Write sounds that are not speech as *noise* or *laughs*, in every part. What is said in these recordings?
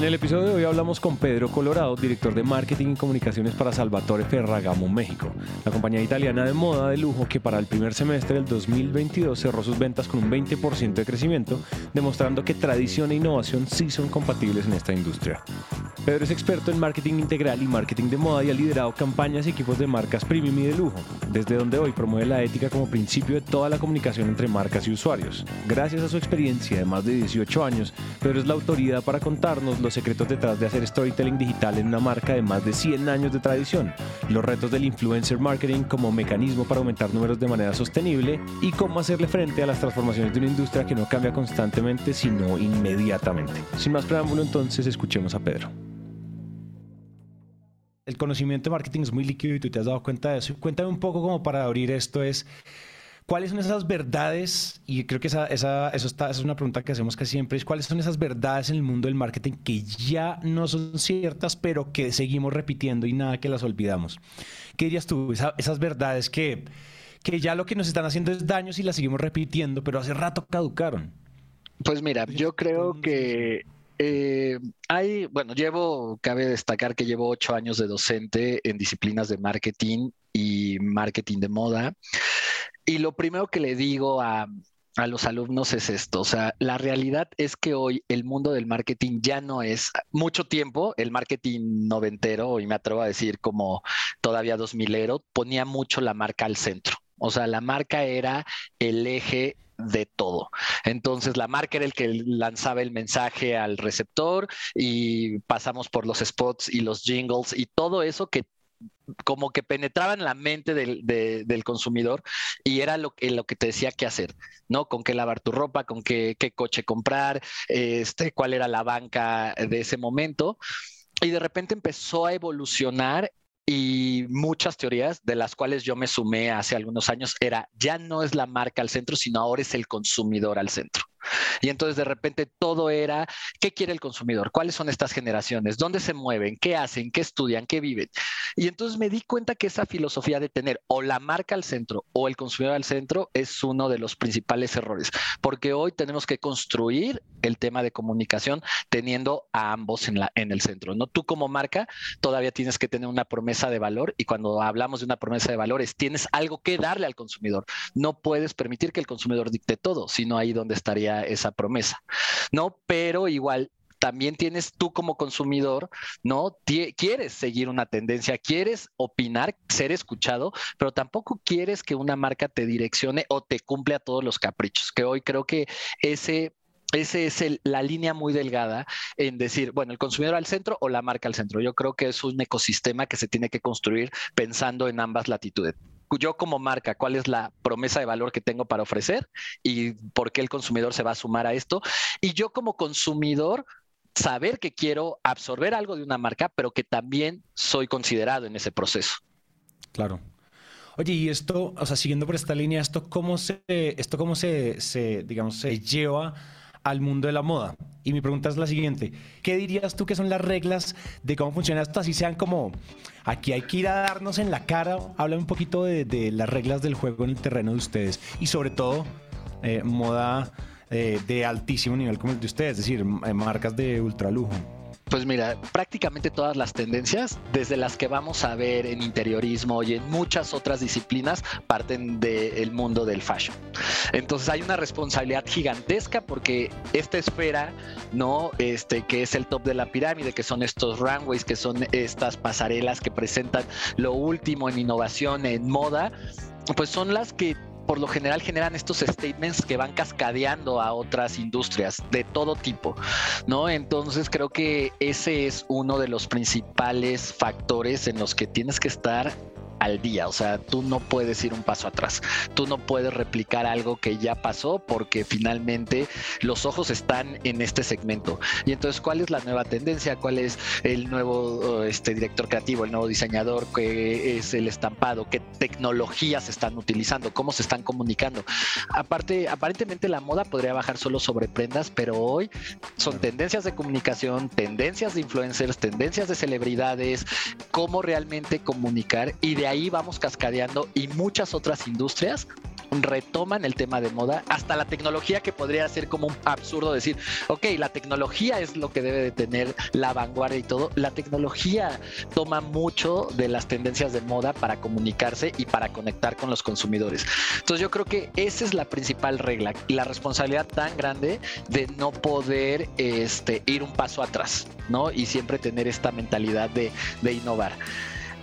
En el episodio de hoy hablamos con Pedro Colorado, director de marketing y comunicaciones para Salvatore Ferragamo México, la compañía italiana de moda de lujo que para el primer semestre del 2022 cerró sus ventas con un 20% de crecimiento, demostrando que tradición e innovación sí son compatibles en esta industria. Pedro es experto en marketing integral y marketing de moda y ha liderado campañas y equipos de marcas premium y de lujo, desde donde hoy promueve la ética como principio de toda la comunicación entre marcas y usuarios. Gracias a su experiencia de más de 18 años, Pedro es la autoridad para contarnos los secretos detrás de hacer storytelling digital en una marca de más de 100 años de tradición, los retos del influencer marketing como mecanismo para aumentar números de manera sostenible y cómo hacerle frente a las transformaciones de una industria que no cambia constantemente sino inmediatamente. Sin más preámbulo entonces escuchemos a Pedro el conocimiento de marketing es muy líquido y tú te has dado cuenta de eso. Cuéntame un poco como para abrir esto es, ¿cuáles son esas verdades? Y creo que esa, esa, eso está, esa es una pregunta que hacemos casi siempre, es cuáles son esas verdades en el mundo del marketing que ya no son ciertas, pero que seguimos repitiendo y nada que las olvidamos. ¿Qué dirías tú? esas verdades que, que ya lo que nos están haciendo es daños y las seguimos repitiendo, pero hace rato caducaron. Pues mira, yo creo que eh, hay, bueno, llevo, cabe destacar que llevo ocho años de docente en disciplinas de marketing y marketing de moda. Y lo primero que le digo a, a los alumnos es esto, o sea, la realidad es que hoy el mundo del marketing ya no es mucho tiempo, el marketing noventero, y me atrevo a decir como todavía dos milero, ponía mucho la marca al centro. O sea, la marca era el eje de todo. Entonces, la marca era el que lanzaba el mensaje al receptor y pasamos por los spots y los jingles y todo eso que como que penetraba en la mente del, consumidor y era lo, lo, que te decía qué hacer, ¿no? Con qué lavar tu ropa, con qué, qué coche comprar, este, cuál era la banca de ese momento. Y de repente empezó a evolucionar y muchas teorías de las cuales yo me sumé hace algunos años era ya no es la marca al centro, sino ahora es el consumidor al centro. Y entonces de repente todo era, ¿qué quiere el consumidor? ¿Cuáles son estas generaciones? ¿Dónde se mueven? ¿Qué hacen? ¿Qué estudian? ¿Qué viven? Y entonces me di cuenta que esa filosofía de tener o la marca al centro o el consumidor al centro es uno de los principales errores, porque hoy tenemos que construir el tema de comunicación teniendo a ambos en, la, en el centro. ¿no? Tú como marca todavía tienes que tener una promesa de valor y cuando hablamos de una promesa de valores, tienes algo que darle al consumidor. No puedes permitir que el consumidor dicte todo, sino ahí donde estaría esa promesa, ¿no? Pero igual también tienes tú como consumidor, ¿no? quieres seguir una tendencia, quieres opinar, ser escuchado, pero tampoco quieres que una marca te direccione o te cumple a todos los caprichos, que hoy creo que ese ese es la línea muy delgada en decir, bueno, el consumidor al centro o la marca al centro. Yo creo que es un ecosistema que se tiene que construir pensando en ambas latitudes yo como marca, cuál es la promesa de valor que tengo para ofrecer y por qué el consumidor se va a sumar a esto. Y yo como consumidor, saber que quiero absorber algo de una marca, pero que también soy considerado en ese proceso. Claro. Oye, y esto, o sea, siguiendo por esta línea, esto cómo se, esto cómo se, se digamos, se lleva al mundo de la moda. Y mi pregunta es la siguiente, ¿qué dirías tú que son las reglas de cómo funciona esto? Así sean como, aquí hay que ir a darnos en la cara, habla un poquito de, las reglas del juego en el terreno de ustedes y sobre todo eh, moda eh, de altísimo nivel como el de ustedes, es decir, marcas de ultralujo. Pues mira, prácticamente todas las tendencias, desde las que vamos a ver en interiorismo y en muchas otras disciplinas, parten del mundo del fashion. Entonces hay una responsabilidad gigantesca porque esta esfera, ¿no? Este, que es el top de la pirámide, que son estos runways, que son estas pasarelas que presentan lo último en innovación, en moda, pues son las que por lo general generan estos statements que van cascadeando a otras industrias de todo tipo, ¿no? Entonces creo que ese es uno de los principales factores en los que tienes que estar al día, o sea, tú no puedes ir un paso atrás, tú no puedes replicar algo que ya pasó porque finalmente los ojos están en este segmento. Y entonces, ¿cuál es la nueva tendencia? ¿Cuál es el nuevo este, director creativo, el nuevo diseñador? ¿Qué es el estampado? ¿Qué tecnologías están utilizando? ¿Cómo se están comunicando? Aparte, aparentemente la moda podría bajar solo sobre prendas, pero hoy son tendencias de comunicación, tendencias de influencers, tendencias de celebridades, cómo realmente comunicar y de ahí vamos cascadeando y muchas otras industrias retoman el tema de moda, hasta la tecnología que podría ser como un absurdo decir, ok, la tecnología es lo que debe de tener la vanguardia y todo. La tecnología toma mucho de las tendencias de moda para comunicarse y para conectar con los consumidores. Entonces yo creo que esa es la principal regla la responsabilidad tan grande de no poder este, ir un paso atrás, ¿no? Y siempre tener esta mentalidad de, de innovar.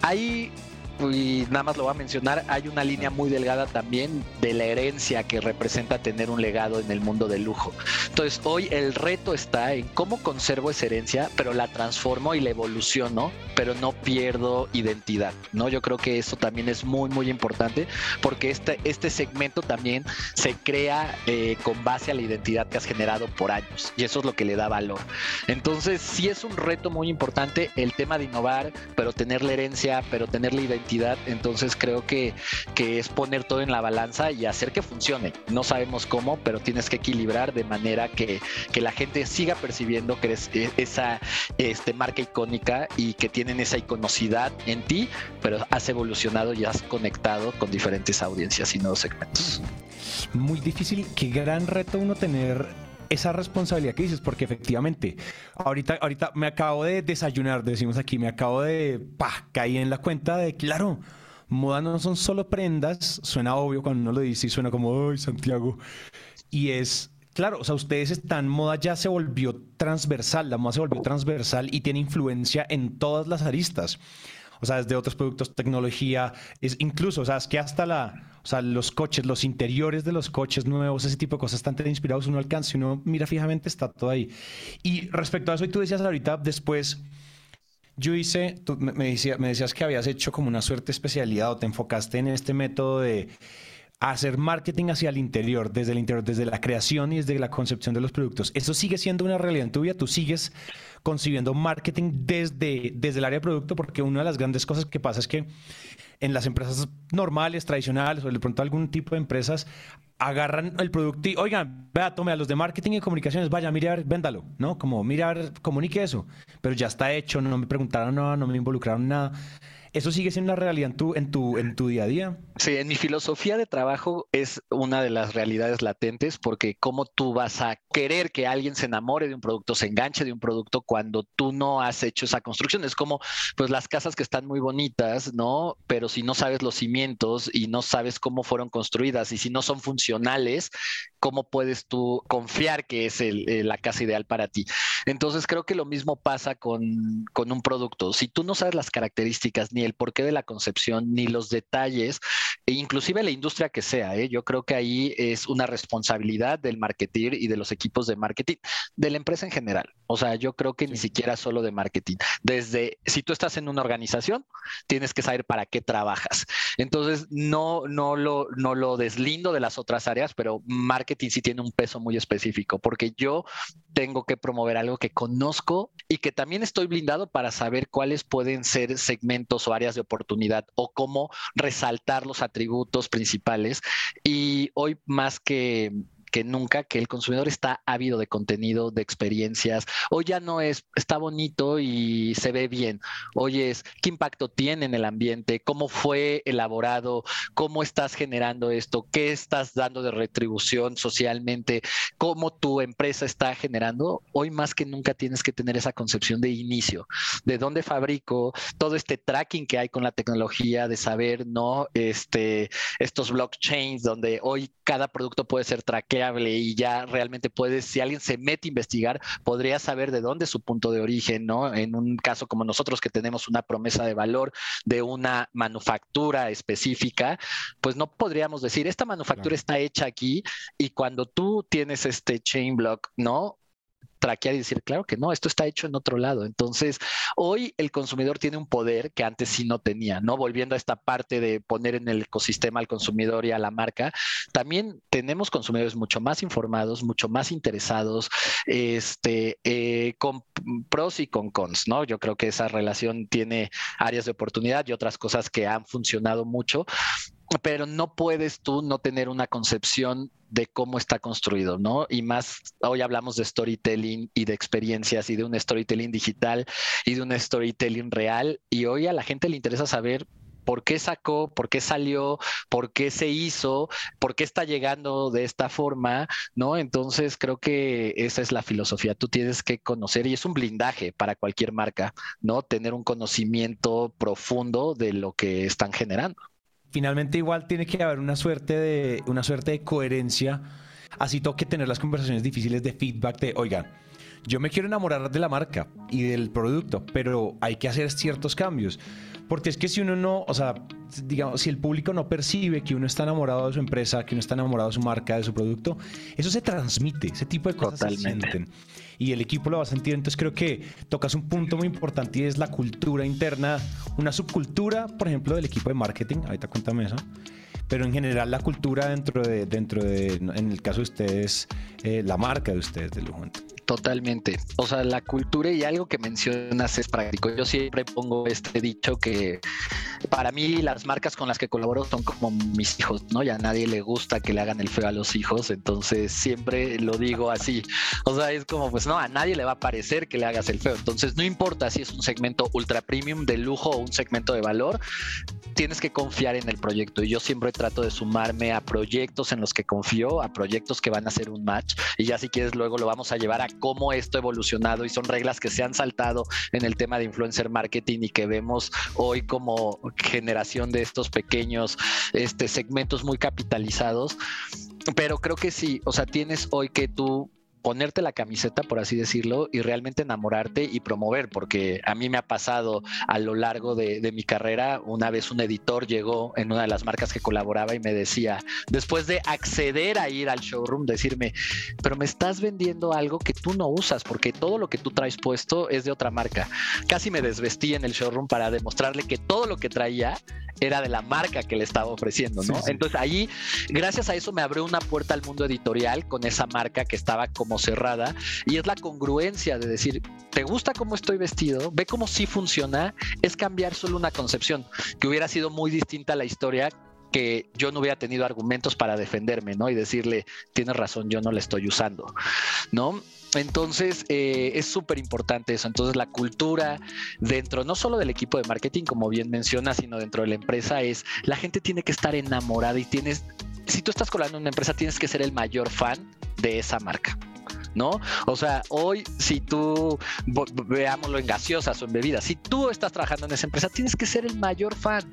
Hay y nada más lo voy a mencionar, hay una línea muy delgada también de la herencia que representa tener un legado en el mundo del lujo. Entonces, hoy el reto está en cómo conservo esa herencia, pero la transformo y la evoluciono, pero no pierdo identidad, ¿no? Yo creo que eso también es muy, muy importante porque este, este segmento también se crea eh, con base a la identidad que has generado por años y eso es lo que le da valor. Entonces, sí es un reto muy importante el tema de innovar, pero tener la herencia, pero tener la identidad entonces creo que, que es poner todo en la balanza y hacer que funcione. No sabemos cómo, pero tienes que equilibrar de manera que, que la gente siga percibiendo que eres e, esa este, marca icónica y que tienen esa iconocidad en ti, pero has evolucionado y has conectado con diferentes audiencias y nuevos segmentos. Muy difícil, qué gran reto uno tener esa responsabilidad que dices, porque efectivamente, ahorita, ahorita me acabo de desayunar, decimos aquí, me acabo de, pa, caí en la cuenta de, claro, moda no son solo prendas, suena obvio cuando uno lo dice y suena como, ay, Santiago, y es, claro, o sea, ustedes están, moda ya se volvió transversal, la moda se volvió transversal y tiene influencia en todas las aristas. O sea, desde otros productos, tecnología, es incluso, o sea, es que hasta la, o sea, los coches, los interiores de los coches nuevos, ese tipo de cosas están tan inspirados, uno alcanza, uno mira fijamente, está todo ahí. Y respecto a eso, y tú decías ahorita, después, yo hice, tú me, decía, me decías que habías hecho como una suerte especialidad o te enfocaste en este método de hacer marketing hacia el interior, desde el interior, desde la creación y desde la concepción de los productos. ¿Eso sigue siendo una realidad en tu vida? ¿Tú sigues concibiendo marketing desde, desde el área de producto? Porque una de las grandes cosas que pasa es que en las empresas normales, tradicionales, o de pronto algún tipo de empresas, agarran el producto y, oigan, vea, tome a los de marketing y comunicaciones, vaya, mire, a ver, véndalo, ¿no? Como, mire, a ver, comunique eso. Pero ya está hecho, no me preguntaron nada, no me involucraron nada. ¿Eso sigue siendo una realidad en tu, en tu, en tu día a día? Sí, en mi filosofía de trabajo es una de las realidades latentes porque cómo tú vas a querer que alguien se enamore de un producto, se enganche de un producto cuando tú no has hecho esa construcción. Es como pues las casas que están muy bonitas, ¿no? Pero si no sabes los cimientos y no sabes cómo fueron construidas y si no son funcionales, ¿cómo puedes tú confiar que es eh, la casa ideal para ti? Entonces creo que lo mismo pasa con, con un producto. Si tú no sabes las características ni el porqué de la concepción, ni los detalles, e inclusive la industria que sea. ¿eh? Yo creo que ahí es una responsabilidad del marketing y de los equipos de marketing, de la empresa en general. O sea, yo creo que ni siquiera solo de marketing. Desde, si tú estás en una organización, tienes que saber para qué trabajas. Entonces, no, no, lo, no lo deslindo de las otras áreas, pero marketing sí tiene un peso muy específico, porque yo tengo que promover algo que conozco y que también estoy blindado para saber cuáles pueden ser segmentos o áreas de oportunidad o cómo resaltar los atributos principales. Y hoy más que que nunca que el consumidor está ávido de contenido, de experiencias. Hoy ya no es, está bonito y se ve bien. Hoy es, ¿qué impacto tiene en el ambiente? ¿Cómo fue elaborado? ¿Cómo estás generando esto? ¿Qué estás dando de retribución socialmente? ¿Cómo tu empresa está generando? Hoy más que nunca tienes que tener esa concepción de inicio, de dónde fabrico, todo este tracking que hay con la tecnología, de saber, ¿no? Este, estos blockchains donde hoy cada producto puede ser traqueado y ya realmente puedes, si alguien se mete a investigar, podría saber de dónde es su punto de origen, ¿no? En un caso como nosotros que tenemos una promesa de valor de una manufactura específica, pues no podríamos decir, esta manufactura está hecha aquí y cuando tú tienes este chain block, ¿no? Traquear y decir, claro que no, esto está hecho en otro lado. Entonces, hoy el consumidor tiene un poder que antes sí no tenía, ¿no? Volviendo a esta parte de poner en el ecosistema al consumidor y a la marca, también tenemos consumidores mucho más informados, mucho más interesados, este, eh, con pros y con cons, ¿no? Yo creo que esa relación tiene áreas de oportunidad y otras cosas que han funcionado mucho, pero no puedes tú no tener una concepción de cómo está construido, ¿no? Y más, hoy hablamos de storytelling y de experiencias y de un storytelling digital y de un storytelling real y hoy a la gente le interesa saber por qué sacó, por qué salió, por qué se hizo, por qué está llegando de esta forma, ¿no? Entonces creo que esa es la filosofía. Tú tienes que conocer y es un blindaje para cualquier marca, ¿no? Tener un conocimiento profundo de lo que están generando finalmente igual tiene que haber una suerte de, una suerte de coherencia. Así toque tener las conversaciones difíciles de feedback de, oigan, yo me quiero enamorar de la marca y del producto, pero hay que hacer ciertos cambios. Porque es que si uno no, o sea, digamos, si el público no percibe que uno está enamorado de su empresa, que uno está enamorado de su marca, de su producto, eso se transmite, ese tipo de cosas se sienten. Y el equipo lo va a sentir. Entonces creo que tocas un punto muy importante y es la cultura interna, una subcultura, por ejemplo, del equipo de marketing. Ahorita cuéntame eso pero en general la cultura dentro de, dentro de en el caso de ustedes, eh, la marca de ustedes de lujo. Totalmente. O sea, la cultura y algo que mencionas es práctico. Yo siempre pongo este dicho que para mí las marcas con las que colaboro son como mis hijos, ¿no? Ya a nadie le gusta que le hagan el feo a los hijos, entonces siempre lo digo así. O sea, es como, pues no, a nadie le va a parecer que le hagas el feo. Entonces, no importa si es un segmento ultra premium de lujo o un segmento de valor, tienes que confiar en el proyecto. Y yo siempre trato de sumarme a proyectos en los que confío, a proyectos que van a ser un match. Y ya si quieres, luego lo vamos a llevar a cómo esto ha evolucionado y son reglas que se han saltado en el tema de influencer marketing y que vemos hoy como generación de estos pequeños este, segmentos muy capitalizados. Pero creo que sí, o sea, tienes hoy que tú ponerte la camiseta, por así decirlo, y realmente enamorarte y promover, porque a mí me ha pasado a lo largo de, mi carrera, una vez un editor llegó en una de las marcas que colaboraba y me decía, después de acceder a ir al showroom, decirme, pero me estás vendiendo algo que tú no usas, porque todo lo que tú traes puesto es de otra marca. Casi me desvestí en el showroom para demostrarle que todo lo que traía era de la marca que le estaba ofreciendo, ¿no? Entonces ahí, gracias a eso me abrió una puerta al mundo editorial con esa marca que estaba como cerrada y es la congruencia de decir, ¿te gusta cómo estoy vestido? Ve cómo sí funciona, es cambiar solo una concepción, que hubiera sido muy distinta a la historia que yo no hubiera tenido argumentos para defenderme, ¿no? Y decirle, tienes razón, yo no la estoy usando, ¿no? Entonces, eh, es súper importante eso. Entonces, la cultura dentro, no solo del equipo de marketing, como bien menciona, sino dentro de la empresa, es la gente tiene que estar enamorada y tienes, si tú estás colando en una empresa, tienes que ser el mayor fan de esa marca. ¿No? O sea, hoy si tú, veámoslo en gaseosas o en bebidas, si tú estás trabajando en esa empresa, tienes que ser el mayor fan,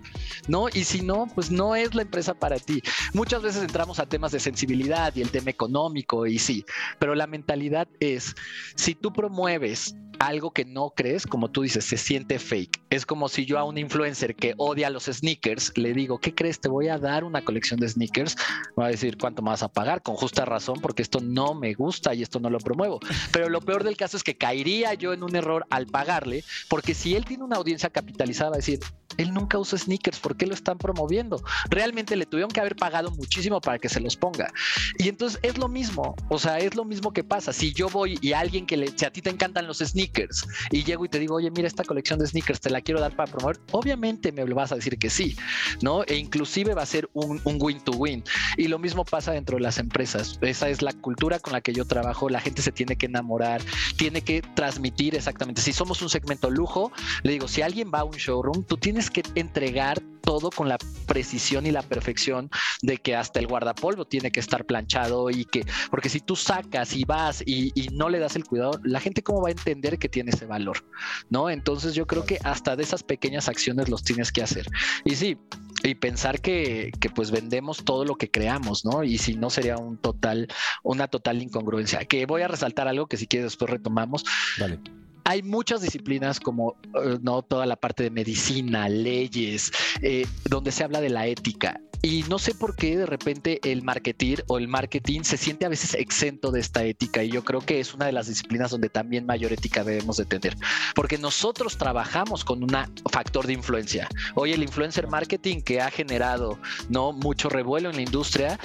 ¿no? Y si no, pues no es la empresa para ti. Muchas veces entramos a temas de sensibilidad y el tema económico y sí, pero la mentalidad es, si tú promueves algo que no crees, como tú dices, se siente fake. Es como si yo a un influencer que odia los sneakers le digo, ¿qué crees? Te voy a dar una colección de sneakers. Va a decir, ¿cuánto me vas a pagar? Con justa razón, porque esto no me gusta y esto no lo promuevo. Pero lo peor del caso es que caería yo en un error al pagarle, porque si él tiene una audiencia capitalizada, decir, él nunca usa sneakers, ¿por qué lo están promoviendo? Realmente le tuvieron que haber pagado muchísimo para que se los ponga. Y entonces es lo mismo, o sea, es lo mismo que pasa. Si yo voy y alguien que le, si a ti te encantan los sneakers, y llego y te digo, oye, mira esta colección de sneakers, te la quiero dar para promover, obviamente me vas a decir que sí, ¿no? E inclusive va a ser un, win to win. Y lo mismo pasa dentro de las empresas. Esa es la cultura con la que yo trabajo. La gente se tiene que enamorar, tiene que transmitir exactamente. Si somos un segmento lujo, le digo, si alguien va a un showroom, tú tienes que entregar todo con la precisión y la perfección de que hasta el guardapolvo tiene que estar planchado y que, porque si tú sacas y vas y, no le das el cuidado, la gente cómo va a entender que tiene ese valor, ¿no? Entonces yo creo que hasta de esas pequeñas acciones los tienes que hacer. Y sí, y pensar que, que, pues vendemos todo lo que creamos, ¿no? Y si no sería un total, una total incongruencia. Que voy a resaltar algo que si quieres después retomamos. Vale hay muchas disciplinas como eh, no toda la parte de medicina, leyes, eh, donde se habla de la ética Y no sé por qué de repente el marketing o el marketing se siente a veces exento de esta ética y yo creo que es una de las disciplinas donde también mayor ética debemos de tener, porque nosotros trabajamos con un factor de influencia. Hoy el influencer marketing que ha generado no mucho revuelo en la industria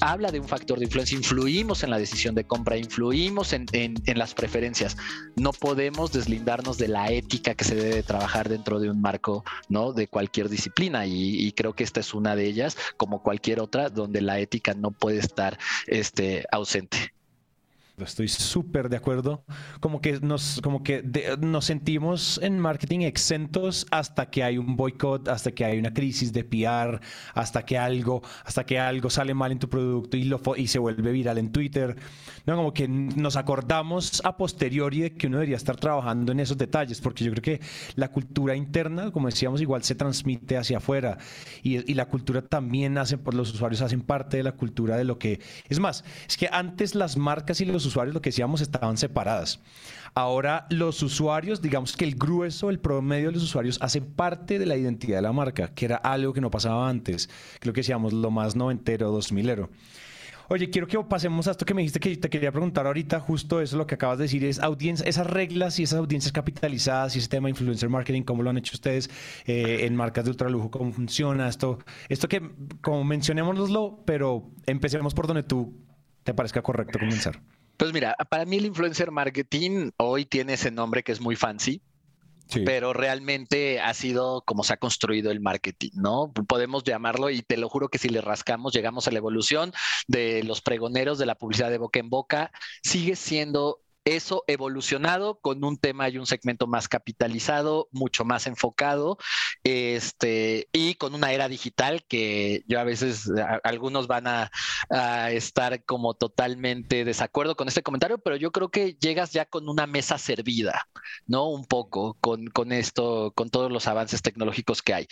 habla de un factor de influencia, influimos en la decisión de compra, influimos en, las preferencias. No podemos deslindarnos de la ética que se debe trabajar dentro de un marco ¿no? de cualquier disciplina y, y creo que esta es una de ellas, como cualquier otra, donde la ética no puede estar este, ausente. Estoy súper de acuerdo. Como que nos, como que nos sentimos en marketing exentos hasta que hay un boicot, hasta que hay una crisis de PR, hasta que algo, hasta que algo sale mal en tu producto y, lo, y se vuelve viral en Twitter. No, como que nos acordamos a posteriori de que uno debería estar trabajando en esos detalles, porque yo creo que la cultura interna, como decíamos, igual se transmite hacia afuera y, y la cultura también hace, por los usuarios hacen parte de la cultura de lo que es más. Es que antes las marcas y los usuarios, lo que decíamos, estaban separadas. Ahora los usuarios, digamos que el grueso, el promedio de los usuarios hace parte de la identidad de la marca, que era algo que no pasaba antes. Creo que decíamos lo más noventero, dos milero. Oye, quiero que pasemos a esto que me dijiste que te quería preguntar ahorita, justo eso lo que acabas de decir, es audiencia, esas reglas y esas audiencias capitalizadas y ese tema de influencer marketing, cómo lo han hecho ustedes eh, en marcas de ultralujo, cómo funciona esto. Esto que, como mencionémoslo, pero empecemos por donde tú te parezca correcto comenzar. Pues mira, para mí el influencer marketing hoy tiene ese nombre que es muy fancy, pero realmente ha sido como se ha construido el marketing, ¿no? Podemos llamarlo y te lo juro que si le rascamos llegamos a la evolución de los pregoneros de la publicidad de boca en boca, sigue siendo eso evolucionado con un tema y un segmento más capitalizado, mucho más enfocado, este, y con una era digital que yo a veces, algunos van a, estar como totalmente desacuerdo con este comentario, pero yo creo que llegas ya con una mesa servida, ¿no? Un poco con, con esto, con todos los avances tecnológicos que hay.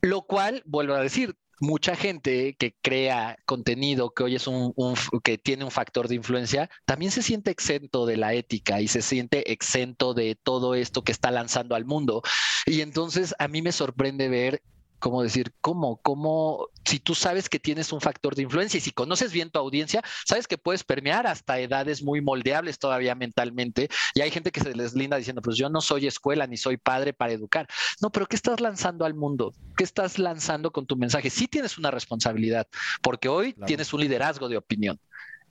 Lo cual, vuelvo a decir, mucha gente que crea contenido que hoy es un, que tiene un factor de influencia, también se siente exento de la ética y se siente exento de todo esto que está lanzando al mundo. Y entonces a mí me sorprende ver ¿cómo decir? ¿Cómo? ¿Cómo? Si tú sabes que tienes un factor de influencia y si conoces bien tu audiencia, sabes que puedes permear hasta edades muy moldeables todavía mentalmente. Y hay gente que se les linda diciendo, pues yo no soy escuela ni soy padre para educar. No, pero ¿qué estás lanzando al mundo? ¿Qué estás lanzando con tu mensaje? Sí tienes una responsabilidad, porque hoy tienes un liderazgo de opinión.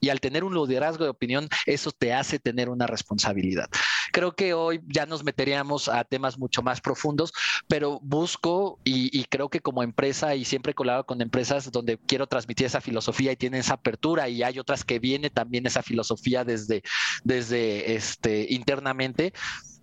Y al tener un liderazgo de opinión, eso te hace tener una responsabilidad. Creo que hoy ya nos meteríamos a temas mucho más profundos, pero busco y, creo que como empresa y siempre he colado con empresas donde quiero transmitir esa filosofía y tienen esa apertura y hay otras que viene también esa filosofía desde, desde este, internamente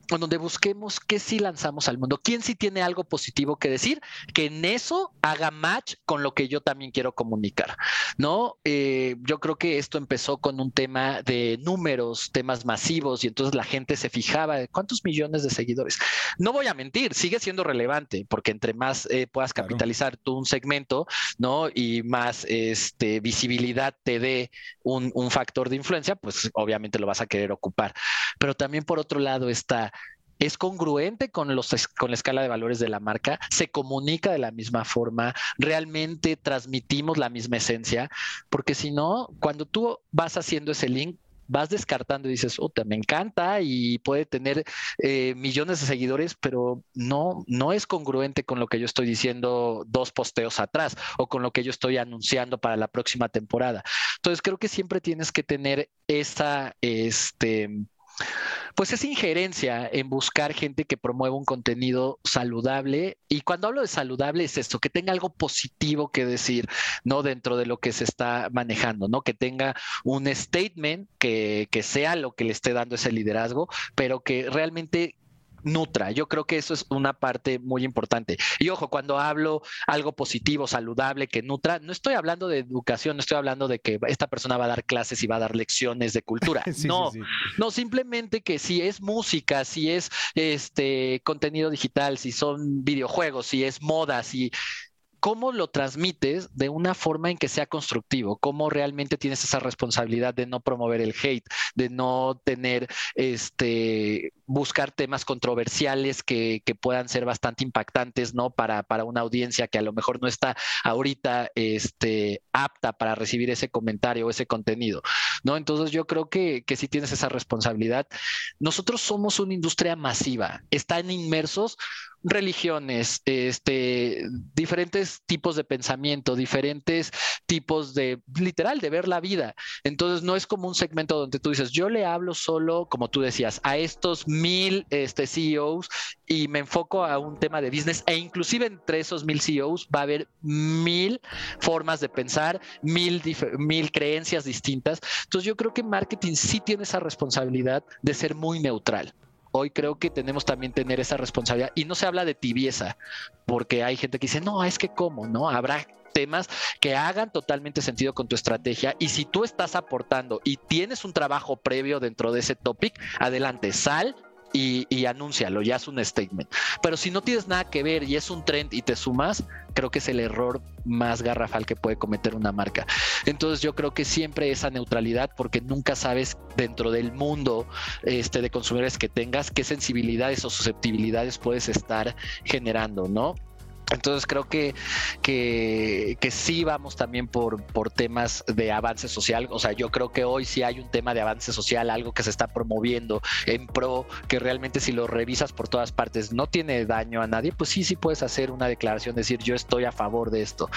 donde busquemos qué sí lanzamos al mundo, quién sí tiene algo positivo que decir, que en eso haga match con lo que yo también quiero comunicar, ¿no? Eh, yo creo que esto empezó con un tema de números, temas masivos, y entonces la gente se fijaba de cuántos millones de seguidores. No voy a mentir, sigue siendo relevante, porque entre más eh, puedas capitalizar tú un segmento, ¿no? Y más este, visibilidad te dé un, un factor de influencia, pues obviamente lo vas a querer ocupar. Pero también por otro lado está es congruente con, los, con la escala de valores de la marca, se comunica de la misma forma, realmente transmitimos la misma esencia, porque si no, cuando tú vas haciendo ese link, vas descartando y dices, oh, me encanta y puede tener eh, millones de seguidores, pero no, no es congruente con lo que yo estoy diciendo dos posteos atrás o con lo que yo estoy anunciando para la próxima temporada. Entonces creo que siempre tienes que tener esa, este, pues es injerencia en buscar gente que promueva un contenido saludable. Y cuando hablo de saludable es esto, que tenga algo positivo que decir, ¿no? Dentro de lo que se está manejando, ¿no? Que tenga un statement que, que sea lo que le esté dando ese liderazgo, pero que realmente nutra. Yo creo que eso es una parte muy importante. Y ojo, cuando hablo algo positivo, saludable, que nutra, no estoy hablando de educación, no estoy hablando de que esta persona va a dar clases y va a dar lecciones de cultura. *laughs* no, no, simplemente que si es música, si es este contenido digital, si son videojuegos, si es moda, si cómo lo transmites de una forma en que sea constructivo, cómo realmente tienes esa responsabilidad de no promover el hate, de no tener este buscar temas controversiales que, puedan ser bastante impactantes, ¿no? Para, para, una audiencia que a lo mejor no está ahorita este, apta para recibir ese comentario o ese contenido, ¿no? Entonces yo creo que, que sí tienes esa responsabilidad. Nosotros somos una industria masiva, están inmersos religiones, este, diferentes tipos de pensamiento, diferentes tipos de, literal, de ver la vida. Entonces, no es como un segmento donde tú dices, yo le hablo solo, como tú decías, a estos mil este, CEOs y me enfoco a un tema de business e inclusive entre esos mil CEOs va a haber mil formas de pensar, mil, mil creencias distintas. Entonces, yo creo que marketing sí tiene esa responsabilidad de ser muy neutral hoy creo que tenemos también tener esa responsabilidad. Y no se habla de tibieza, porque hay gente que dice, no, es que cómo, ¿no? Habrá temas que hagan totalmente sentido con tu estrategia y si tú estás aportando y tienes un trabajo previo dentro de ese topic, adelante, sal y, y anúncialo, ya es un statement. Pero si no tienes nada que ver y es un trend y te sumas, creo que es el error más garrafal que puede cometer una marca. Entonces yo creo que siempre esa neutralidad, porque nunca sabes dentro del mundo este, de consumidores que tengas qué sensibilidades o susceptibilidades puedes estar generando, ¿no? Entonces creo que, que, sí vamos también por, por temas de avance social. O sea, yo creo que hoy sí hay un tema de avance social, algo que se está promoviendo en pro, que realmente si lo revisas por todas partes no tiene daño a nadie, pues sí, sí puedes hacer una declaración, decir yo estoy a favor de esto.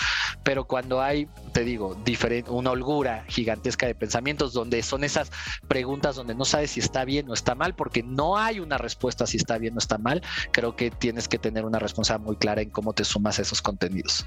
Pero cuando hay, te digo, diferente, una holgura gigantesca de pensamientos donde son esas preguntas donde no sabes si está bien o está mal, porque no hay una respuesta si está bien o está mal, creo que tienes que tener una responsabilidad muy clara en cómo te sumas a esos contenidos.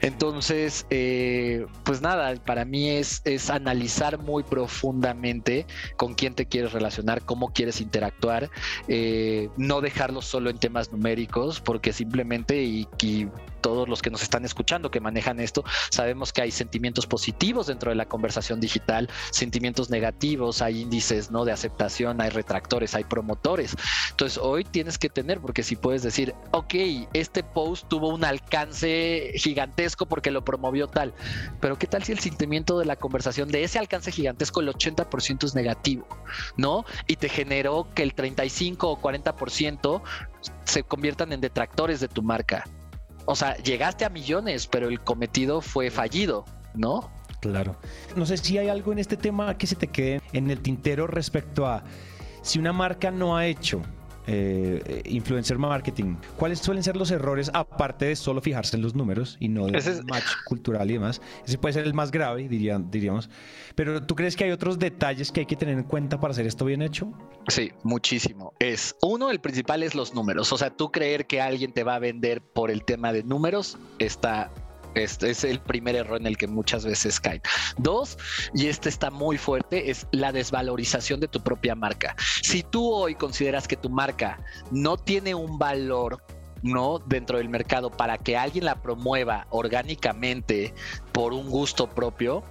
Entonces, eh, pues nada, para mí es, es analizar muy profundamente con quién te quieres relacionar, cómo quieres interactuar, eh, no dejarlo solo en temas numéricos, porque simplemente y, y todos los que nos están escuchando que manejan esto, sabemos que hay sentimientos positivos dentro de la conversación digital, sentimientos negativos, hay índices ¿no? de aceptación, hay retractores, hay promotores. Entonces hoy tienes que tener, porque si puedes decir, ok, este post tuvo un alcance gigantesco porque lo promovió tal, pero ¿qué tal si el sentimiento de la conversación de ese alcance gigantesco, el 80% es negativo, ¿no? Y te generó que el 35 o 40% se conviertan en detractores de tu marca o sea, llegaste a millones, pero el cometido fue fallido, ¿no? Claro. No sé si hay algo en este tema que se te quede en el tintero respecto a si una marca no ha hecho eh, influencer marketing. ¿Cuáles suelen ser los errores, aparte de solo fijarse en los números y no del match cultural y demás? Ese puede ser el más grave, diríamos. Pero ¿tú crees que hay otros detalles que hay que tener en cuenta para hacer esto bien hecho? Sí, muchísimo. Es uno, el principal es los números. O sea, tú creer que alguien te va a vender por el tema de números está este es el primer error en el que muchas veces caen. Dos, y este está muy fuerte, es la desvalorización de tu propia marca. Si tú hoy consideras que tu marca no tiene un valor ¿no? dentro del mercado para que alguien la promueva orgánicamente por un gusto propio,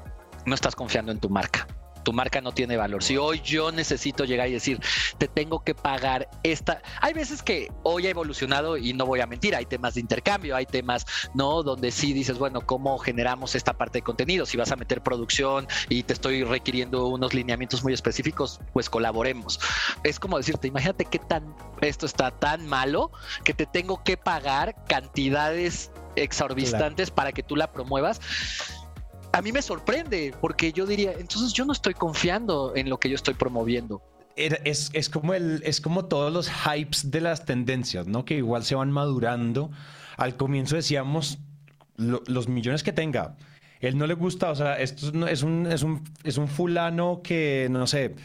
no estás confiando en tu marca tu marca no tiene valor. Si hoy yo necesito llegar y decir, te tengo que pagar esta, hay veces que hoy ha evolucionado y no voy a mentir, hay temas de intercambio, hay temas, ¿no? Donde sí dices, bueno, ¿cómo generamos esta parte de contenido? Si vas a meter producción y te estoy requiriendo unos lineamientos muy específicos, pues colaboremos. Es como decirte, imagínate qué tan, esto está tan malo que te tengo que pagar cantidades exorbitantes para que tú la promuevas a mí me sorprende porque yo diría, entonces yo no estoy confiando en lo que yo estoy promoviendo. Es, es, como el, es como todos los hypes de las tendencias, ¿no? Que igual se van madurando. Al comienzo decíamos los millones que tenga. Él no le gusta, o sea, esto es un, es un, es un fulano que, no sé,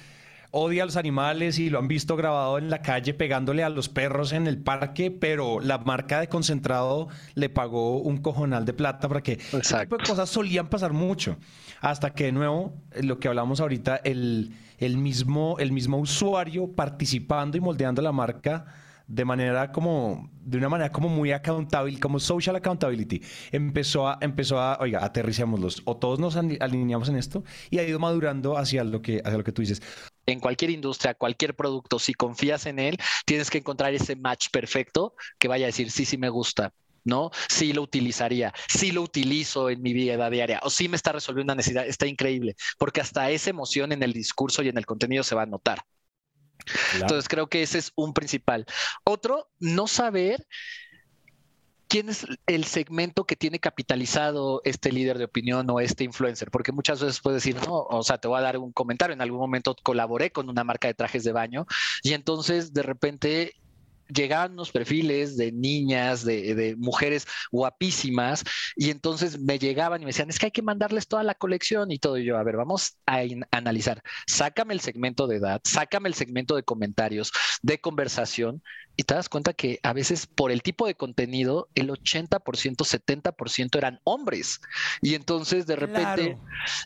odia a los animales y lo han visto grabado en la calle pegándole a los perros en el parque, pero la marca de concentrado le pagó un cojonal de plata para que ese tipo de cosas solían pasar mucho. Hasta que de nuevo, lo que hablamos ahorita, el, el, mismo, el mismo usuario participando y moldeando la marca de manera como, de una manera como muy accountable, como social accountability. Empezó a, empezó a, oiga, aterricémoslos, o todos nos alineamos en esto y ha ido madurando hacia lo que, hacia lo que tú dices en cualquier industria, cualquier producto, si confías en él, tienes que encontrar ese match perfecto que vaya a decir, sí, sí me gusta, ¿no? Sí lo utilizaría, sí lo utilizo en mi vida diaria, o sí me está resolviendo una necesidad, está increíble, porque hasta esa emoción en el discurso y en el contenido se va a notar. Entonces creo que ese es un principal. Otro, no saber quién es el segmento que tiene capitalizado este líder de opinión o este influencer, porque muchas veces puedes decir, no, o sea, te voy a dar un comentario, en algún momento colaboré con una marca de trajes de baño y entonces de repente llegaban unos perfiles de niñas, de, mujeres guapísimas, y entonces me llegaban y me decían, es que hay que mandarles toda la colección y todo. Y yo, a ver, vamos a analizar, sácame el segmento de edad, sácame el segmento de comentarios, de conversación, y te das cuenta que a veces por el tipo de contenido, el 80%, 70% eran hombres. Y entonces de repente,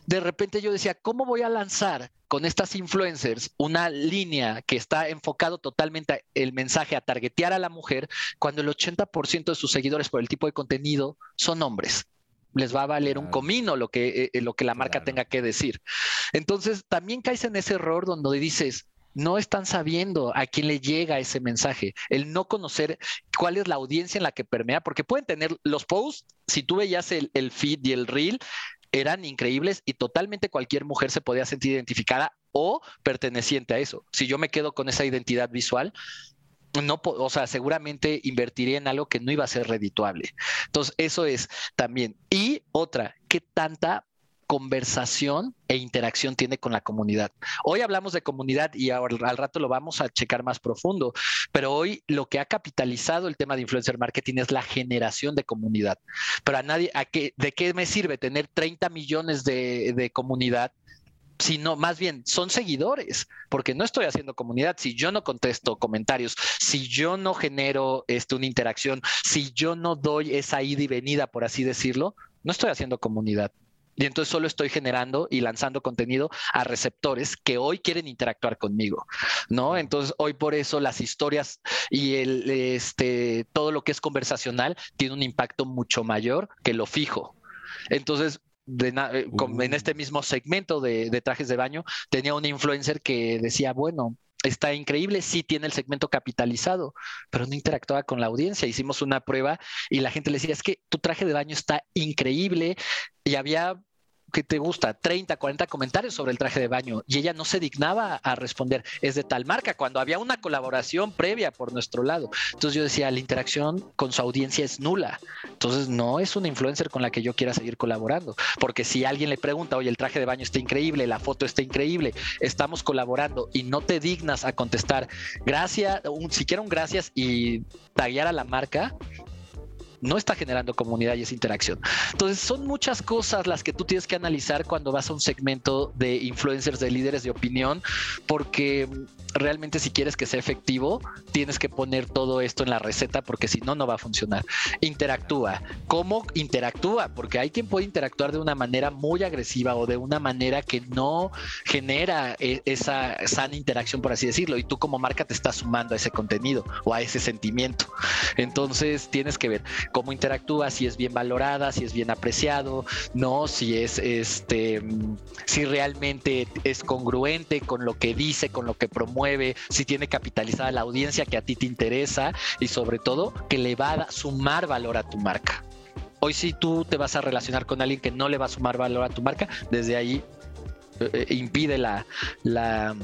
de repente yo decía, ¿cómo voy a lanzar con estas influencers una línea que está enfocado totalmente el mensaje a targetear a la mujer cuando el 80% de sus seguidores por el tipo de contenido son hombres? les va a valer un comino lo que, eh, lo que la marca tenga que decir. Entonces, también caes en ese error donde dices, no están sabiendo a quién le llega ese mensaje, el no conocer cuál es la audiencia en la que permea, porque pueden tener los posts, si tú veías el, feed y el reel, eran increíbles y totalmente cualquier mujer se podía sentir identificada o perteneciente a eso. Si yo me quedo con esa identidad visual, no, o sea, seguramente invertiría en algo que no iba a ser redituable. Entonces, eso es también. Y otra, ¿qué tanta conversación e interacción tiene con la comunidad. Hoy hablamos de comunidad y al rato lo vamos a checar más profundo, pero hoy lo que ha capitalizado el tema de influencer marketing es la generación de comunidad. Pero a nadie, a qué, ¿de qué me sirve tener 30 millones de, de comunidad sino más bien son seguidores, porque no estoy haciendo comunidad si yo no contesto comentarios, si yo no genero este, una interacción, si yo no doy esa ida y venida, por así decirlo, no estoy haciendo comunidad. Y entonces solo estoy generando y lanzando contenido a receptores que hoy quieren interactuar conmigo, ¿no? Entonces hoy por eso las historias y el, este, todo lo que es conversacional tiene un impacto mucho mayor que lo fijo. Entonces, eh, en este mismo segmento de, de trajes de baño, tenía un influencer que decía, bueno, está increíble, sí tiene el segmento capitalizado, pero no interactuaba con la audiencia. Hicimos una prueba y la gente le decía, es que tu traje de baño está increíble y había que te gusta? 30, 40 comentarios sobre el traje de baño y ella no se dignaba a responder, es de tal marca, cuando había una colaboración previa por nuestro lado. Entonces yo decía, la interacción con su audiencia es nula. Entonces no es una influencer con la que yo quiera seguir colaborando, porque si alguien le pregunta, oye, el traje de baño está increíble, la foto está increíble, estamos colaborando y no te dignas a contestar gracias, un, siquiera un gracias y taguear a la marca, no está generando comunidad y esa interacción. Entonces, son muchas cosas las que tú tienes que analizar cuando vas a un segmento de influencers, de líderes de opinión, porque realmente si quieres que sea efectivo, tienes que poner todo esto en la receta porque si no, no va a funcionar. Interactúa. ¿Cómo interactúa? Porque hay quien puede interactuar de una manera muy agresiva o de una manera que no genera e, esa sana interacción, por así decirlo, y tú como marca te estás sumando a ese contenido o a ese sentimiento. Entonces tienes que ver cómo interactúa, si es bien valorada, si es bien apreciado, no, si es este, si realmente es congruente con lo que dice, con lo que promueve, si tiene capitalizada la audiencia que a ti te interesa y sobre todo que le va a sumar valor a tu marca. Hoy si tú te vas a relacionar con alguien que no le va a sumar valor a tu marca, desde ahí eh, eh, impide la, la,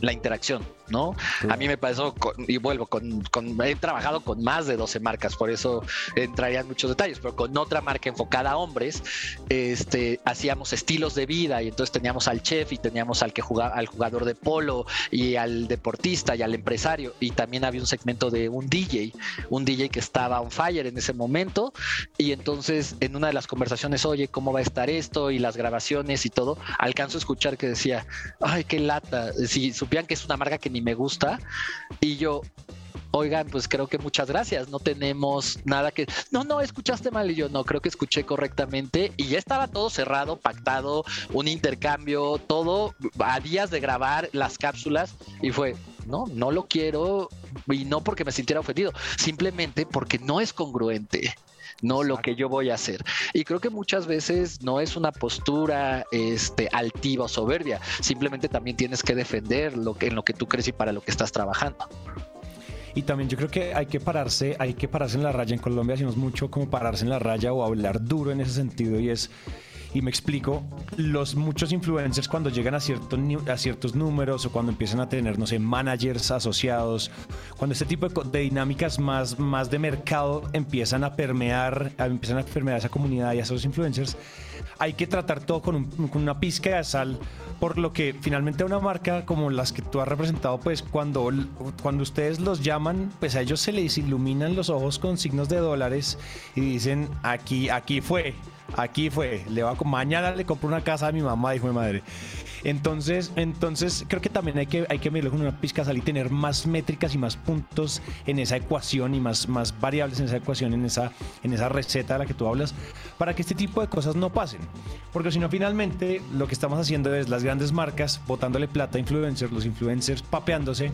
la interacción. ¿No? A mí me pasó, y vuelvo, con, he trabajado con más de 12 marcas, por eso entraría en muchos detalles, pero con otra marca enfocada a hombres, este, hacíamos estilos de vida y entonces teníamos al chef y teníamos al que jugaba, al jugador de polo y al deportista y al empresario y también había un segmento de un DJ, un DJ que estaba on fire en ese momento y entonces en una de las conversaciones, oye, ¿cómo va a estar esto? Y las grabaciones y todo, alcanzo a escuchar que decía, ay, qué lata, si supieran que es una marca que me gusta. Y yo, oigan, pues creo que muchas gracias, no tenemos nada que, no, no, escuchaste mal y yo no, creo que escuché correctamente y ya estaba todo cerrado, pactado, un intercambio, todo a días de grabar las cápsulas y fue, no, no lo quiero y no porque me sintiera ofendido, simplemente porque no es congruente no lo que yo voy a hacer. Y creo que muchas veces no es una postura este, altiva o soberbia, simplemente también tienes que defender lo que, en lo que tú crees y para lo que estás trabajando. Y también yo creo que hay que pararse, hay que pararse en la raya. En Colombia decimos mucho como pararse en la raya o hablar duro en ese sentido y es Y me explico, los muchos influencers cuando llegan a, ciertos a ciertos números o cuando empiezan a tener, no sé, managers asociados, cuando este tipo de, dinámicas más, más de mercado empiezan a permear, empiezan a permear esa comunidad y a esos influencers, hay que tratar todo con, con una pizca de sal por lo que finalmente una marca como las que tú has representado, pues cuando, cuando ustedes los llaman, pues a ellos se les iluminan los ojos con signos de dólares y dicen, aquí, aquí fue, aquí fue, le va, mañana le compro una casa a mi mamá, dijo mi madre. Entonces, entonces creo que también hay que, hay que medirlo con una pizca sal y tener más métricas y más puntos en esa ecuación y más, más variables en esa ecuación, en esa, en esa receta de la que tú hablas, para que este tipo de cosas no pasen. Porque si no, finalmente lo que estamos haciendo es las grandes marcas botándole plata a influencers, los influencers papeándose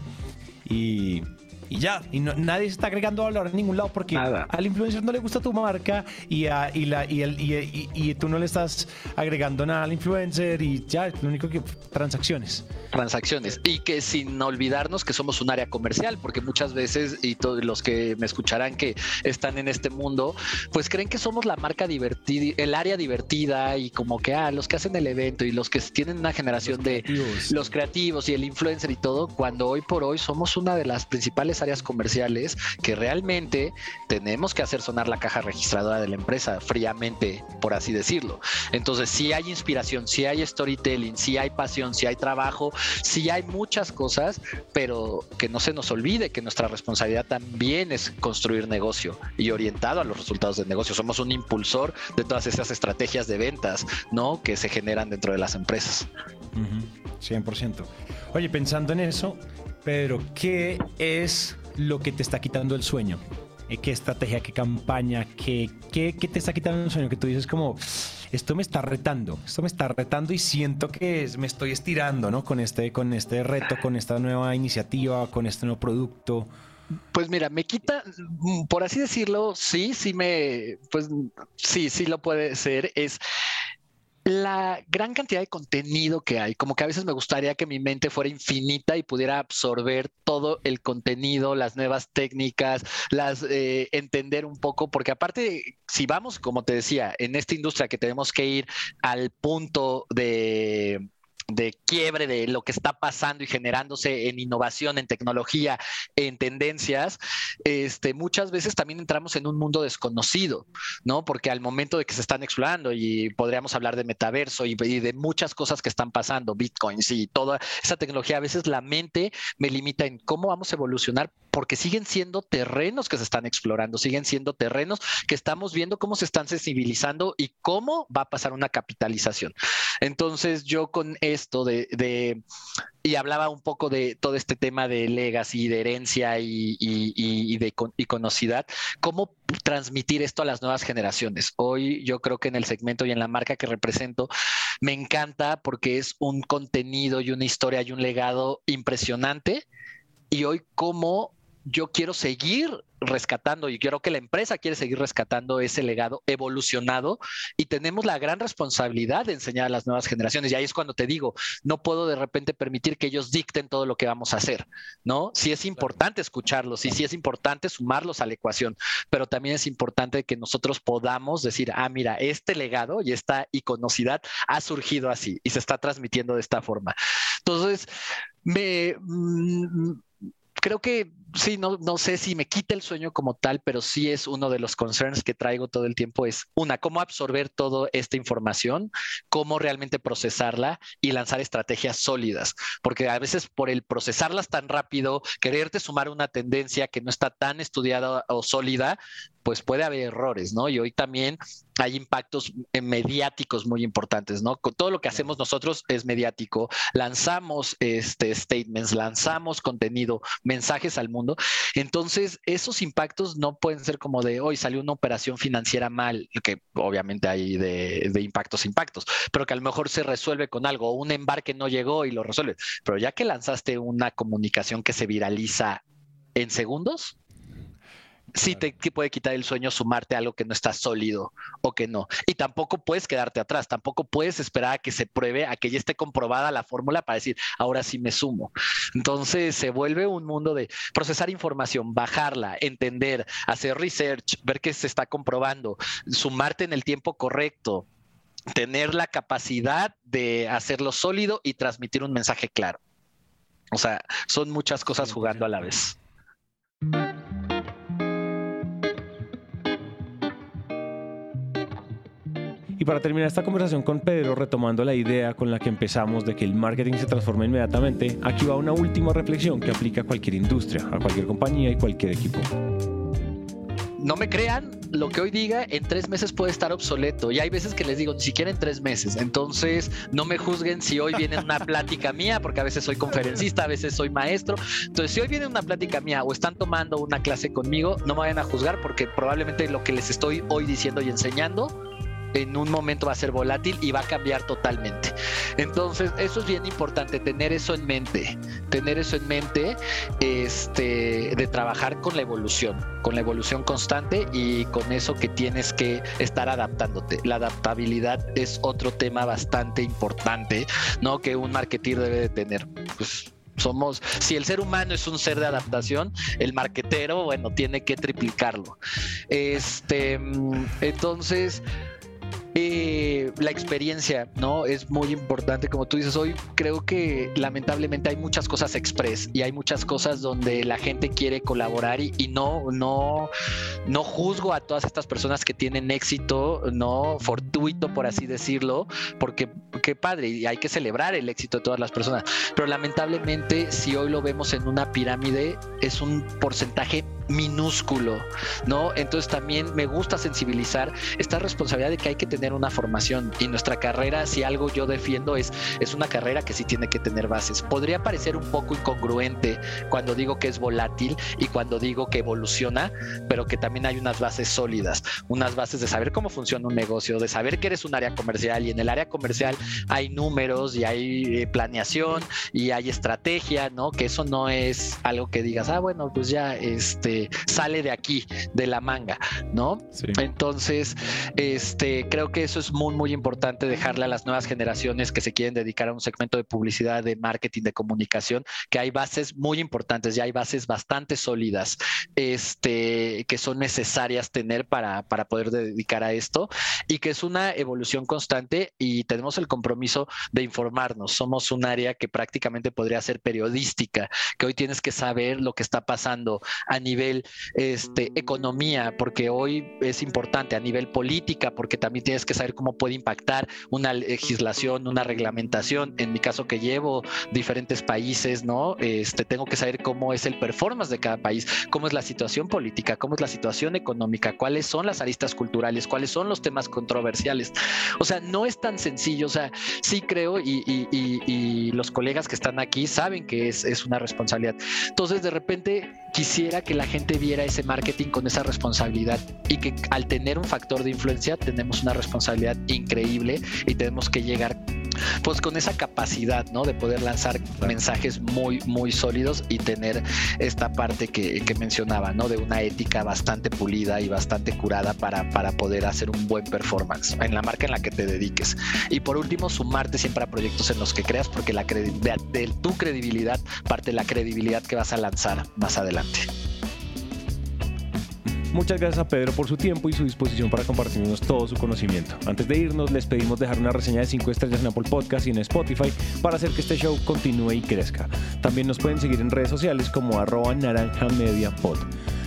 y y ya. Y nadie se está agregando valor en ningún lado porque al influencer no le gusta tu marca y, y, la, y, el, y, tú no le estás agregando nada al influencer y ya, lo único que transacciones. Transacciones. Y que sin olvidarnos que somos un área comercial, porque muchas veces, y todos los que me escucharán que están en este mundo, pues creen que somos la marca divertida, el área divertida y como que, ah, los que hacen el evento y los que tienen una generación de los creativos y el influencer y todo, cuando hoy por hoy somos una de las principales áreas comerciales que realmente tenemos que hacer sonar la caja registradora de la empresa fríamente, por así decirlo. Entonces, si hay inspiración, si hay storytelling, si hay pasión, si hay trabajo, si hay muchas cosas, pero que no se nos olvide que nuestra responsabilidad también es construir negocio y orientado a los resultados del negocio. Somos un impulsor de todas esas estrategias de ventas, ¿no? Que se generan dentro de las empresas. 100%. Oye, pensando en eso, Pedro, ¿qué es lo que te está quitando el sueño? Eh, ¿Qué estrategia, qué campaña, qué, qué, te está quitando el sueño? Que tú dices como, esto me está retando, esto me está retando y siento que me estoy estirando, ¿no? Con este, con este reto, con esta nueva iniciativa, con este nuevo producto. Pues mira, me quita, por así decirlo, sí, sí me, pues sí, sí lo puede ser. Es la gran cantidad de contenido que hay, como que a veces me gustaría que mi mente fuera infinita y pudiera absorber todo el contenido, las nuevas técnicas, las eh, entender un poco, porque aparte, si vamos, como te decía, en esta industria que tenemos que ir al punto de de quiebre de lo que está pasando y generándose en innovación, en tecnología, en tendencias, este, muchas veces también entramos en un mundo desconocido, ¿no? Porque al momento de que se están explorando y podríamos hablar de metaverso y, de muchas cosas que están pasando, bitcoins y toda esa tecnología, a veces la mente me limita en cómo vamos a evolucionar porque siguen siendo terrenos que se están explorando, siguen siendo terrenos que estamos viendo cómo se están sensibilizando y cómo va a pasar una capitalización. Entonces yo con esto de, y hablaba un poco de todo este tema de legacy, de herencia y, y, de iconocidad, cómo transmitir esto a las nuevas generaciones. Hoy yo creo que en el segmento y en la marca que represento me encanta porque es un contenido y una historia y un legado impresionante. Y hoy cómo yo quiero seguir rescatando y creo que la empresa quiere seguir rescatando ese legado evolucionado y tenemos la gran responsabilidad de enseñar a las nuevas generaciones. Y ahí es cuando te digo, no puedo de repente permitir que ellos dicten todo lo que vamos a hacer, ¿no? Sí es importante escucharlos y sí es importante sumarlos a la ecuación, pero también es importante que nosotros podamos decir, ah, mira, este legado y esta iconocidad ha surgido así y se está transmitiendo de esta forma. Entonces, me... Mm, creo que sí, no, no sé si me quita el sueño como tal, pero sí es uno de los concerns que traigo todo el tiempo, es una, cómo absorber toda esta información, cómo realmente procesarla y lanzar estrategias sólidas, porque a veces por el procesarlas tan rápido, quererte sumar una tendencia que no está tan estudiada o sólida, pues puede haber errores, ¿no? Y hoy también hay impactos mediáticos muy importantes, ¿no? Todo lo que hacemos nosotros es mediático. Lanzamos este statements, lanzamos contenido, mensajes al mundo entonces, esos impactos no pueden ser como de hoy salió una operación financiera mal, que obviamente hay de, impactos, impactos, pero que a lo mejor se resuelve con algo, un embarque no llegó y lo resuelve. Pero ya que lanzaste una comunicación que se viraliza en segundos, sí te, puede quitar el sueño sumarte a algo que no está sólido o que no. Y tampoco puedes quedarte atrás, tampoco puedes esperar a que se pruebe, a que ya esté comprobada la fórmula para decir, ahora sí me sumo. Entonces se vuelve un mundo de procesar información, bajarla, entender, hacer research, ver que se está comprobando, sumarte en el tiempo correcto, tener la capacidad de hacerlo sólido y transmitir un mensaje claro. O sea, son muchas cosas jugando a la vez. Y para terminar esta conversación con Pedro, retomando la idea con la que empezamos de que el marketing se transforma inmediatamente, aquí va una última reflexión que aplica a cualquier industria, a cualquier compañía y cualquier equipo. No me crean, lo que hoy diga en tres meses puede estar obsoleto. Y hay veces que les digo, ni siquiera en tres meses. Entonces, no me juzguen si hoy viene una plática *laughs* mía, porque a veces soy conferencista, a veces soy maestro. Entonces, si hoy viene una plática mía o están tomando una clase conmigo, no me vayan a juzgar porque probablemente lo que les estoy hoy diciendo y enseñando en un momento va a ser volátil y va a cambiar totalmente. Entonces, eso es bien importante, tener eso en mente, tener eso en mente, este, de trabajar con la evolución, con la evolución constante y con eso que tienes que estar adaptándote. La adaptabilidad es otro tema bastante importante, ¿no? Que un marketer debe de tener. Pues somos, si el ser humano es un ser de adaptación, el marquetero, bueno, tiene que triplicarlo. Este, mm, entonces, eh, la experiencia, ¿no? Es muy importante, como tú dices, hoy creo que lamentablemente hay muchas cosas express y hay muchas cosas donde la gente quiere colaborar y, no, no, no juzgo a todas estas personas que tienen éxito, no fortuito, por así decirlo, porque qué padre, y hay que celebrar el éxito de todas las personas, pero lamentablemente si hoy lo vemos en una pirámide, es un porcentaje minúsculo, ¿no? Entonces también me gusta sensibilizar esta responsabilidad de que hay que tener una formación y nuestra carrera, si algo yo defiendo es, es una carrera que sí tiene que tener bases. Podría parecer un poco incongruente cuando digo que es volátil y cuando digo que evoluciona, pero que también hay unas bases sólidas, unas bases de saber cómo funciona un negocio, de saber que eres un área comercial y en el área comercial hay números y hay eh, planeación y hay estrategia, ¿no? Que eso no es algo que digas, ah, bueno, pues ya este sale de aquí, de la manga, ¿no? Entonces, este, creo que eso es muy, muy importante dejarle a las nuevas generaciones que se quieren dedicar a un segmento de publicidad, de marketing, de comunicación, que hay bases muy importantes, ya hay bases bastante sólidas, este, que son necesarias tener para, para poder dedicar a esto y que es una evolución constante y tenemos el compromiso de informarnos. Somos un área que prácticamente podría ser periodística, que hoy tienes que saber lo que está pasando a nivel este, economía, porque hoy es importante a nivel política, porque también tienes que saber cómo puede impactar una legislación, una reglamentación. En mi caso que llevo diferentes países, ¿no? Este, tengo que saber cómo es el performance de cada país, cómo es la situación política, cómo es la situación económica, cuáles son las aristas culturales, cuáles son los temas controversiales. O sea, no es tan sencillo. O sea, sí creo y, los colegas que están aquí saben que es, es una responsabilidad. Entonces, de repente, quisiera que la gente viera ese marketing con esa responsabilidad y que al tener un factor de influencia tenemos una responsabilidad increíble y tenemos que llegar pues con esa capacidad, ¿no? De poder lanzar mensajes muy, muy sólidos y tener esta parte que, que, mencionaba, ¿no? De una ética bastante pulida y bastante curada para, para poder hacer un buen performance en la marca en la que te dediques. Y por último, sumarte siempre a proyectos en los que creas, porque la de, de tu credibilidad parte de la credibilidad que vas a lanzar más adelante. Muchas gracias a Pedro por su tiempo y su disposición para compartirnos todo su conocimiento. Antes de irnos, les pedimos dejar una reseña de 5 estrellas en Apple Podcast y en Spotify para hacer que este show continúe y crezca. También nos pueden seguir en redes sociales como arroba naranja media.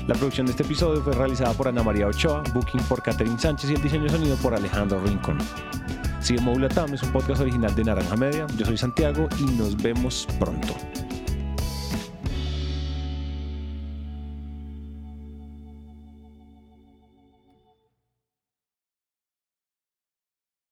La producción de este episodio fue realizada por Ana María Ochoa, Booking por Catherine Sánchez y el diseño de sonido por Alejandro Rincón. Sigue Tam es un podcast original de Naranja Media. Yo soy Santiago y nos vemos pronto.